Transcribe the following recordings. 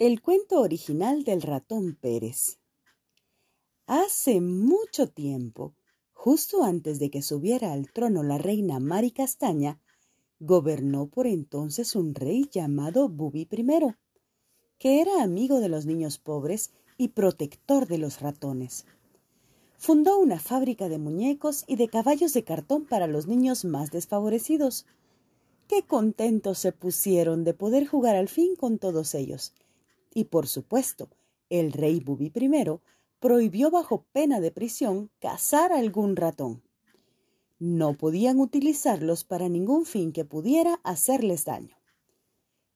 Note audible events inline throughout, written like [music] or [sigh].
El cuento original del ratón Pérez. Hace mucho tiempo, justo antes de que subiera al trono la reina Mari Castaña, gobernó por entonces un rey llamado Bubi I, que era amigo de los niños pobres y protector de los ratones. Fundó una fábrica de muñecos y de caballos de cartón para los niños más desfavorecidos. Qué contentos se pusieron de poder jugar al fin con todos ellos y por supuesto, el rey Bubi I prohibió bajo pena de prisión cazar algún ratón. No podían utilizarlos para ningún fin que pudiera hacerles daño.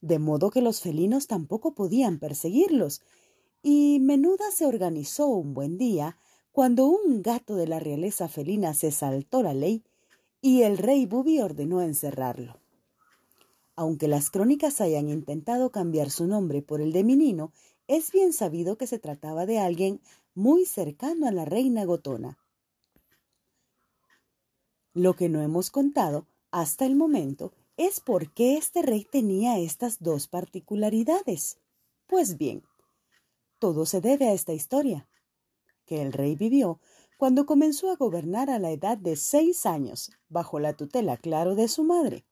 De modo que los felinos tampoco podían perseguirlos, y Menuda se organizó un buen día cuando un gato de la realeza felina se saltó la ley y el rey Bubi ordenó encerrarlo. Aunque las crónicas hayan intentado cambiar su nombre por el de Minino, es bien sabido que se trataba de alguien muy cercano a la reina Gotona. Lo que no hemos contado hasta el momento es por qué este rey tenía estas dos particularidades. Pues bien, todo se debe a esta historia, que el rey vivió cuando comenzó a gobernar a la edad de seis años, bajo la tutela, claro, de su madre.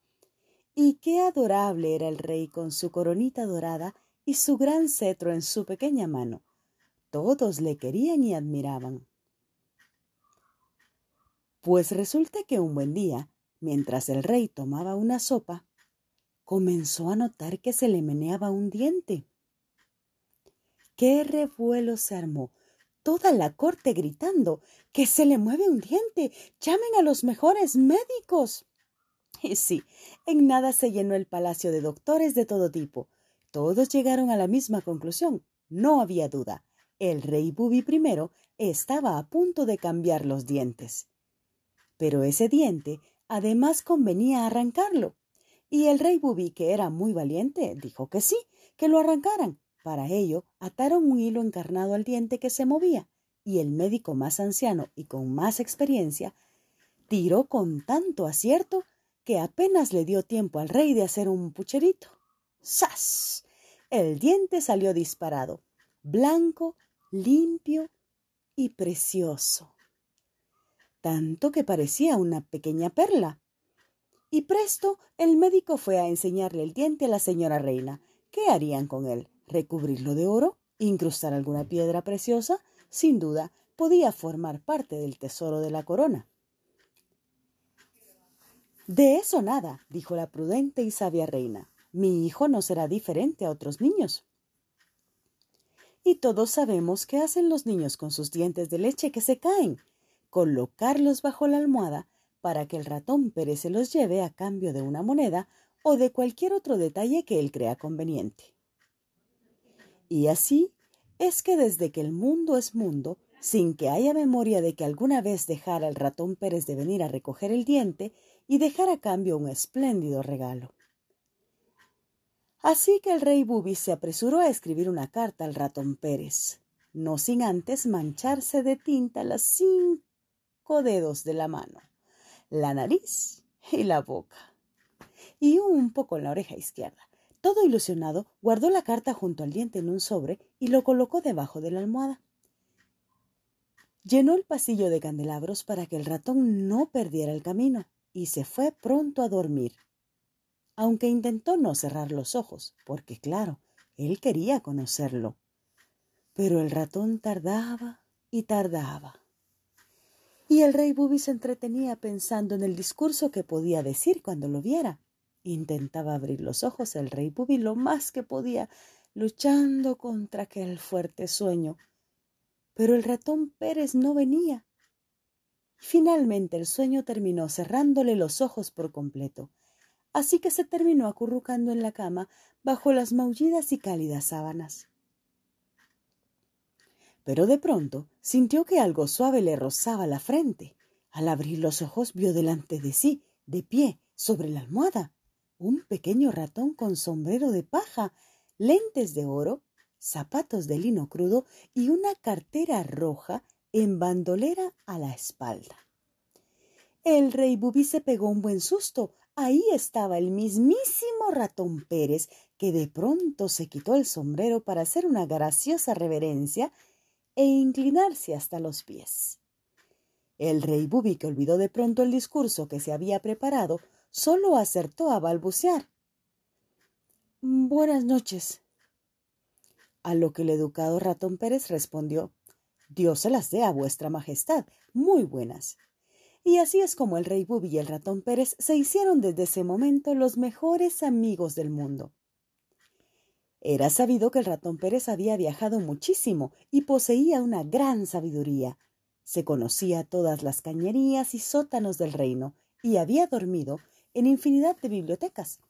Y qué adorable era el rey con su coronita dorada y su gran cetro en su pequeña mano. Todos le querían y admiraban. Pues resulta que un buen día, mientras el rey tomaba una sopa, comenzó a notar que se le meneaba un diente. ¡Qué revuelo se armó! Toda la corte gritando que se le mueve un diente. llamen a los mejores médicos. Y [laughs] sí, en nada se llenó el palacio de doctores de todo tipo. Todos llegaron a la misma conclusión. No había duda. El rey Bubi I estaba a punto de cambiar los dientes. Pero ese diente además convenía arrancarlo. Y el rey Bubi, que era muy valiente, dijo que sí, que lo arrancaran. Para ello, ataron un hilo encarnado al diente que se movía, y el médico más anciano y con más experiencia tiró con tanto acierto que apenas le dio tiempo al rey de hacer un pucherito. ¡Sas! El diente salió disparado, blanco, limpio y precioso. Tanto que parecía una pequeña perla. Y presto el médico fue a enseñarle el diente a la señora reina. ¿Qué harían con él? ¿Recubrirlo de oro? ¿Incrustar alguna piedra preciosa? Sin duda, podía formar parte del tesoro de la corona. De eso nada, dijo la prudente y sabia reina. Mi hijo no será diferente a otros niños. Y todos sabemos qué hacen los niños con sus dientes de leche que se caen. Colocarlos bajo la almohada para que el ratón Pérez se los lleve a cambio de una moneda o de cualquier otro detalle que él crea conveniente. Y así es que desde que el mundo es mundo, sin que haya memoria de que alguna vez dejara el ratón Pérez de venir a recoger el diente y dejar a cambio un espléndido regalo. Así que el rey Bubi se apresuró a escribir una carta al ratón Pérez, no sin antes mancharse de tinta las cinco dedos de la mano, la nariz y la boca, y un poco en la oreja izquierda. Todo ilusionado, guardó la carta junto al diente en un sobre y lo colocó debajo de la almohada. Llenó el pasillo de candelabros para que el ratón no perdiera el camino y se fue pronto a dormir, aunque intentó no cerrar los ojos, porque claro, él quería conocerlo. Pero el ratón tardaba y tardaba. Y el rey Bubi se entretenía pensando en el discurso que podía decir cuando lo viera. Intentaba abrir los ojos el rey Bubi lo más que podía, luchando contra aquel fuerte sueño pero el ratón Pérez no venía. Finalmente el sueño terminó cerrándole los ojos por completo, así que se terminó acurrucando en la cama bajo las maullidas y cálidas sábanas. Pero de pronto sintió que algo suave le rozaba la frente. Al abrir los ojos vio delante de sí, de pie, sobre la almohada, un pequeño ratón con sombrero de paja, lentes de oro zapatos de lino crudo y una cartera roja en bandolera a la espalda. El rey Bubí se pegó un buen susto ahí estaba el mismísimo ratón Pérez, que de pronto se quitó el sombrero para hacer una graciosa reverencia e inclinarse hasta los pies. El rey Bubi, que olvidó de pronto el discurso que se había preparado, solo acertó a balbucear. Buenas noches. A lo que el educado ratón Pérez respondió Dios se las dé a vuestra majestad, muy buenas. Y así es como el rey Bubi y el ratón Pérez se hicieron desde ese momento los mejores amigos del mundo. Era sabido que el ratón Pérez había viajado muchísimo y poseía una gran sabiduría. Se conocía todas las cañerías y sótanos del reino y había dormido en infinidad de bibliotecas.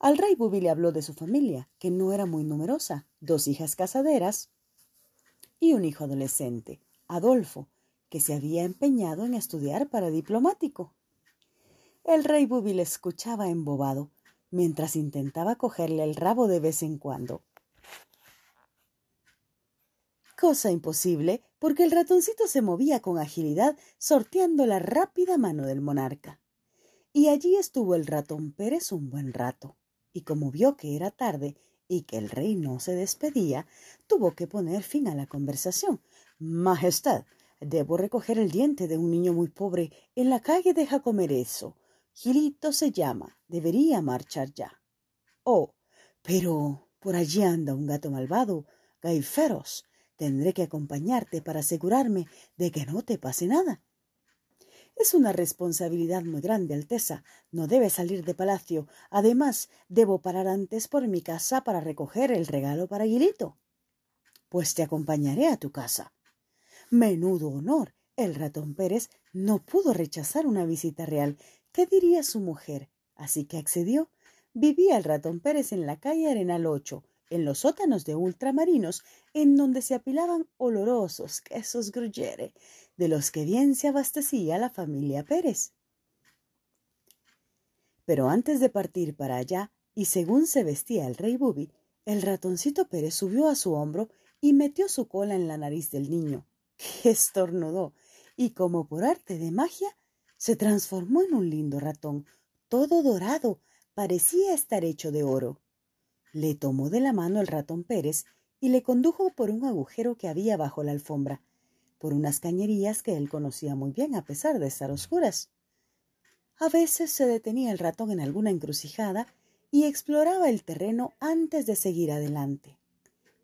Al rey Bubi le habló de su familia, que no era muy numerosa, dos hijas casaderas y un hijo adolescente, Adolfo, que se había empeñado en estudiar para diplomático. El rey Bubi le escuchaba embobado, mientras intentaba cogerle el rabo de vez en cuando. Cosa imposible, porque el ratoncito se movía con agilidad sorteando la rápida mano del monarca. Y allí estuvo el ratón Pérez un buen rato, y como vio que era tarde y que el rey no se despedía, tuvo que poner fin a la conversación. Majestad, debo recoger el diente de un niño muy pobre en la calle de eso. Gilito se llama. Debería marchar ya. Oh, pero por allí anda un gato malvado, gaiferos. Tendré que acompañarte para asegurarme de que no te pase nada. Es una responsabilidad muy grande, Alteza. No debe salir de palacio. Además, debo parar antes por mi casa para recoger el regalo para Gilito. Pues te acompañaré a tu casa. Menudo honor. El ratón Pérez no pudo rechazar una visita real. ¿Qué diría su mujer? Así que accedió. Vivía el ratón Pérez en la calle Arenal 8, en los sótanos de ultramarinos, en donde se apilaban olorosos quesos gruyere, de los que bien se abastecía la familia Pérez. Pero antes de partir para allá, y según se vestía el rey Bubi, el ratoncito Pérez subió a su hombro y metió su cola en la nariz del niño, que estornudó, y como por arte de magia, se transformó en un lindo ratón, todo dorado, parecía estar hecho de oro. Le tomó de la mano el ratón Pérez y le condujo por un agujero que había bajo la alfombra, por unas cañerías que él conocía muy bien a pesar de estar oscuras. A veces se detenía el ratón en alguna encrucijada y exploraba el terreno antes de seguir adelante.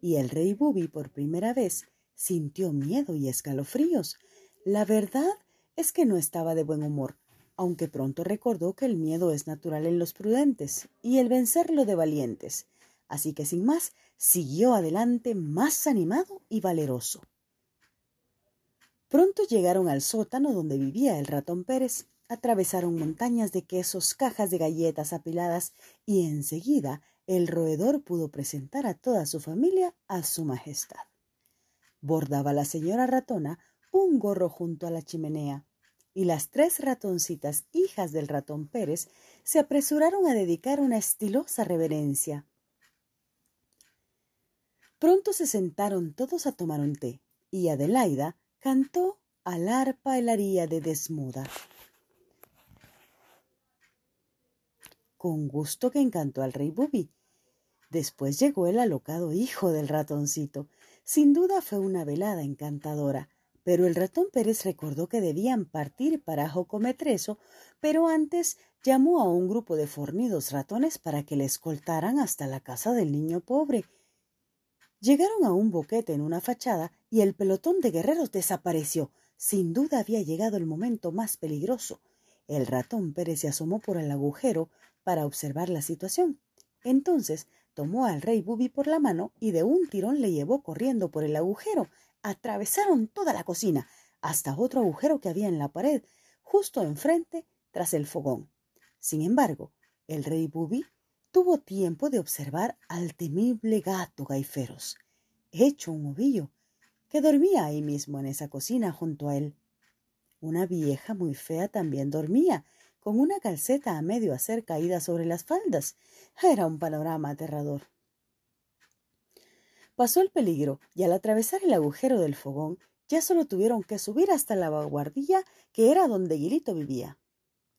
Y el rey Bubi por primera vez sintió miedo y escalofríos. La verdad es que no estaba de buen humor, aunque pronto recordó que el miedo es natural en los prudentes y el vencerlo de valientes, así que sin más siguió adelante más animado y valeroso. Pronto llegaron al sótano donde vivía el ratón Pérez, atravesaron montañas de quesos, cajas de galletas apiladas y enseguida el roedor pudo presentar a toda su familia a su majestad. Bordaba la señora ratona un gorro junto a la chimenea, y las tres ratoncitas, hijas del ratón Pérez, se apresuraron a dedicar una estilosa reverencia. Pronto se sentaron todos a tomar un té, y Adelaida cantó al arpa el aría de desmuda. Con gusto que encantó al rey Bubi. Después llegó el alocado hijo del ratoncito. Sin duda fue una velada encantadora pero el ratón Pérez recordó que debían partir para Jocometreso, pero antes llamó a un grupo de fornidos ratones para que le escoltaran hasta la casa del niño pobre. Llegaron a un boquete en una fachada y el pelotón de guerreros desapareció. Sin duda había llegado el momento más peligroso. El ratón Pérez se asomó por el agujero para observar la situación. Entonces tomó al rey Bubi por la mano y de un tirón le llevó corriendo por el agujero, atravesaron toda la cocina hasta otro agujero que había en la pared, justo enfrente, tras el fogón. Sin embargo, el rey Bubi tuvo tiempo de observar al temible gato Gaiferos, hecho un ovillo, que dormía ahí mismo en esa cocina junto a él. Una vieja muy fea también dormía, con una calceta a medio hacer caída sobre las faldas. Era un panorama aterrador. Pasó el peligro y al atravesar el agujero del fogón ya solo tuvieron que subir hasta la vanguardilla que era donde Guilito vivía.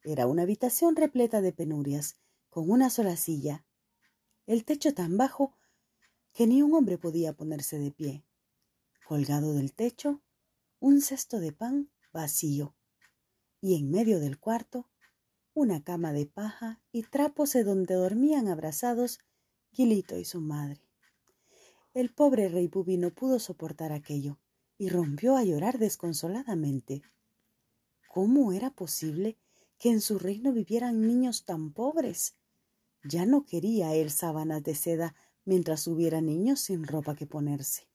Era una habitación repleta de penurias, con una sola silla, el techo tan bajo que ni un hombre podía ponerse de pie. Colgado del techo, un cesto de pan vacío, y en medio del cuarto, una cama de paja y trapos de donde dormían abrazados Gilito y su madre. El pobre rey Bubi no pudo soportar aquello y rompió a llorar desconsoladamente. ¿Cómo era posible que en su reino vivieran niños tan pobres? Ya no quería él sábanas de seda mientras hubiera niños sin ropa que ponerse.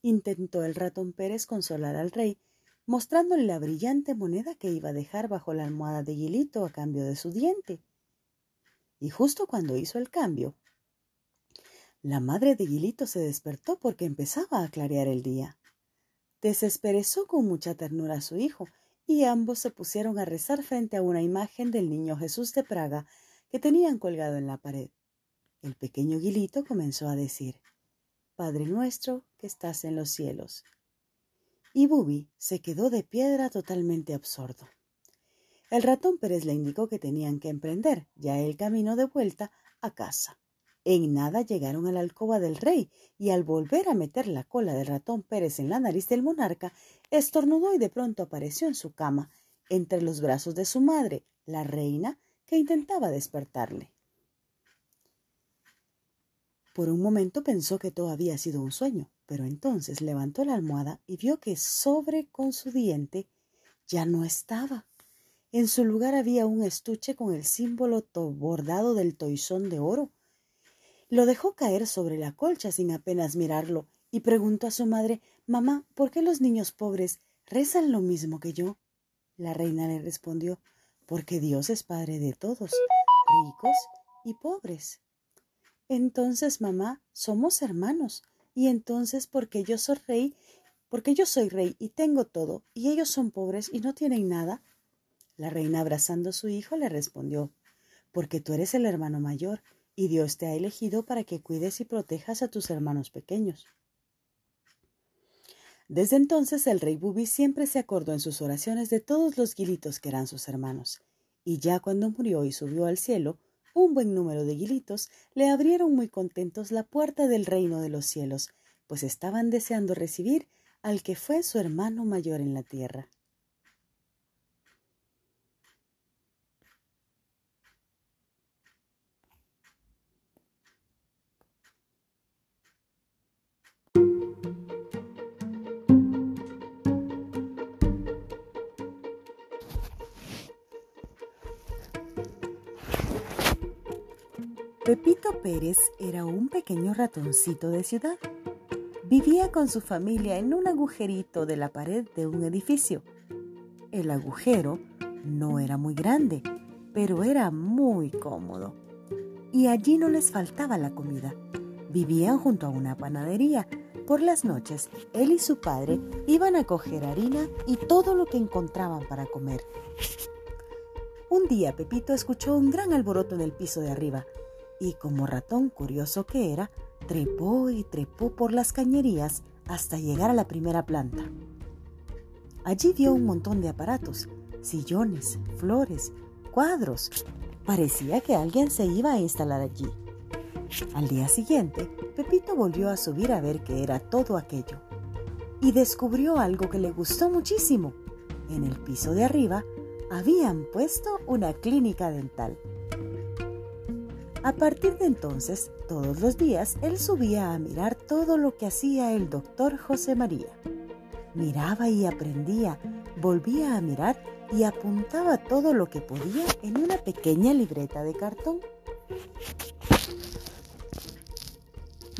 Intentó el ratón Pérez consolar al rey, mostrándole la brillante moneda que iba a dejar bajo la almohada de Gilito a cambio de su diente. Y justo cuando hizo el cambio, la madre de Gilito se despertó porque empezaba a clarear el día. Desesperezó con mucha ternura a su hijo, y ambos se pusieron a rezar frente a una imagen del niño Jesús de Praga que tenían colgado en la pared. El pequeño Guilito comenzó a decir, Padre nuestro que estás en los cielos. Y Bubi se quedó de piedra totalmente absorto. El ratón Pérez le indicó que tenían que emprender ya el camino de vuelta a casa. En nada llegaron a la alcoba del rey y al volver a meter la cola del ratón Pérez en la nariz del monarca, estornudó y de pronto apareció en su cama, entre los brazos de su madre, la reina, que intentaba despertarle. Por un momento pensó que todo había sido un sueño, pero entonces levantó la almohada y vio que sobre con su diente ya no estaba. En su lugar había un estuche con el símbolo bordado del toisón de oro. Lo dejó caer sobre la colcha sin apenas mirarlo y preguntó a su madre Mamá, ¿por qué los niños pobres rezan lo mismo que yo? La reina le respondió porque Dios es Padre de todos, ricos y pobres. Entonces, mamá, somos hermanos, y entonces, porque yo soy rey, porque yo soy rey y tengo todo, y ellos son pobres y no tienen nada. La reina, abrazando a su hijo, le respondió, porque tú eres el hermano mayor, y Dios te ha elegido para que cuides y protejas a tus hermanos pequeños. Desde entonces el rey Bubi siempre se acordó en sus oraciones de todos los guilitos que eran sus hermanos, y ya cuando murió y subió al cielo, un buen número de guilitos le abrieron muy contentos la puerta del reino de los cielos, pues estaban deseando recibir al que fue su hermano mayor en la tierra. Pepito Pérez era un pequeño ratoncito de ciudad. Vivía con su familia en un agujerito de la pared de un edificio. El agujero no era muy grande, pero era muy cómodo. Y allí no les faltaba la comida. Vivían junto a una panadería. Por las noches, él y su padre iban a coger harina y todo lo que encontraban para comer. Un día Pepito escuchó un gran alboroto en el piso de arriba y como ratón curioso que era, trepó y trepó por las cañerías hasta llegar a la primera planta. Allí vio un montón de aparatos, sillones, flores, cuadros. Parecía que alguien se iba a instalar allí. Al día siguiente, Pepito volvió a subir a ver qué era todo aquello. Y descubrió algo que le gustó muchísimo. En el piso de arriba habían puesto una clínica dental. A partir de entonces, todos los días, él subía a mirar todo lo que hacía el doctor José María. Miraba y aprendía, volvía a mirar y apuntaba todo lo que podía en una pequeña libreta de cartón.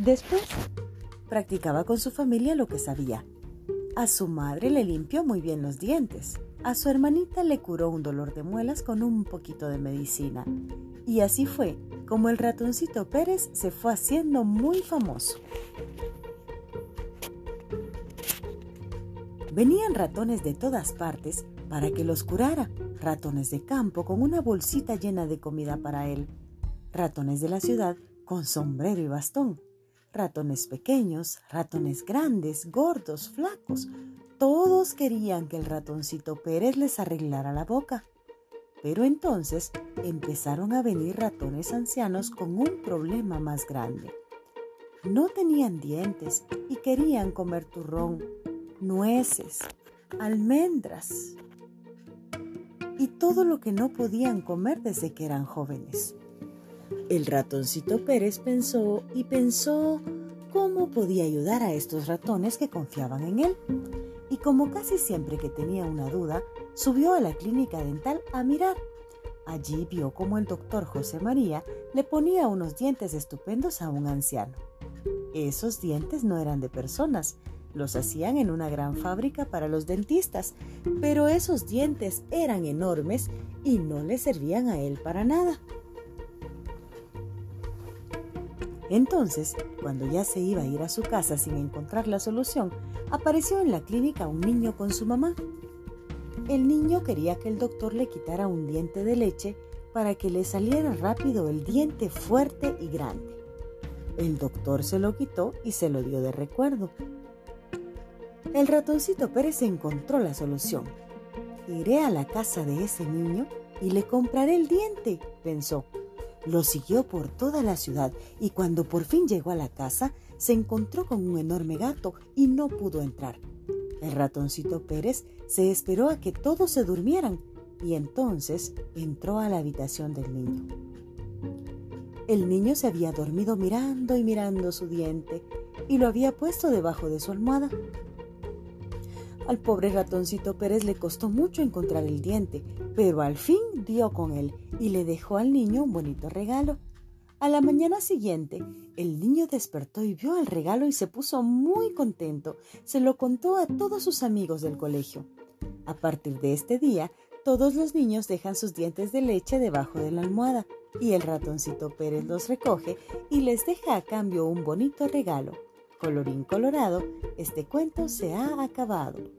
Después, practicaba con su familia lo que sabía. A su madre le limpió muy bien los dientes. A su hermanita le curó un dolor de muelas con un poquito de medicina. Y así fue como el ratoncito Pérez se fue haciendo muy famoso. Venían ratones de todas partes para que los curara, ratones de campo con una bolsita llena de comida para él, ratones de la ciudad con sombrero y bastón, ratones pequeños, ratones grandes, gordos, flacos, todos querían que el ratoncito Pérez les arreglara la boca. Pero entonces empezaron a venir ratones ancianos con un problema más grande. No tenían dientes y querían comer turrón, nueces, almendras y todo lo que no podían comer desde que eran jóvenes. El ratoncito Pérez pensó y pensó cómo podía ayudar a estos ratones que confiaban en él. Y como casi siempre que tenía una duda, subió a la clínica dental a mirar. Allí vio cómo el doctor José María le ponía unos dientes estupendos a un anciano. Esos dientes no eran de personas, los hacían en una gran fábrica para los dentistas, pero esos dientes eran enormes y no le servían a él para nada. Entonces, cuando ya se iba a ir a su casa sin encontrar la solución, apareció en la clínica un niño con su mamá. El niño quería que el doctor le quitara un diente de leche para que le saliera rápido el diente fuerte y grande. El doctor se lo quitó y se lo dio de recuerdo. El ratoncito Pérez encontró la solución. Iré a la casa de ese niño y le compraré el diente, pensó. Lo siguió por toda la ciudad y cuando por fin llegó a la casa se encontró con un enorme gato y no pudo entrar. El ratoncito Pérez se esperó a que todos se durmieran y entonces entró a la habitación del niño. El niño se había dormido mirando y mirando su diente y lo había puesto debajo de su almohada. Al pobre ratoncito Pérez le costó mucho encontrar el diente, pero al fin dio con él y le dejó al niño un bonito regalo. A la mañana siguiente, el niño despertó y vio el regalo y se puso muy contento. Se lo contó a todos sus amigos del colegio. A partir de este día, todos los niños dejan sus dientes de leche debajo de la almohada y el ratoncito Pérez los recoge y les deja a cambio un bonito regalo. Colorín colorado, este cuento se ha acabado.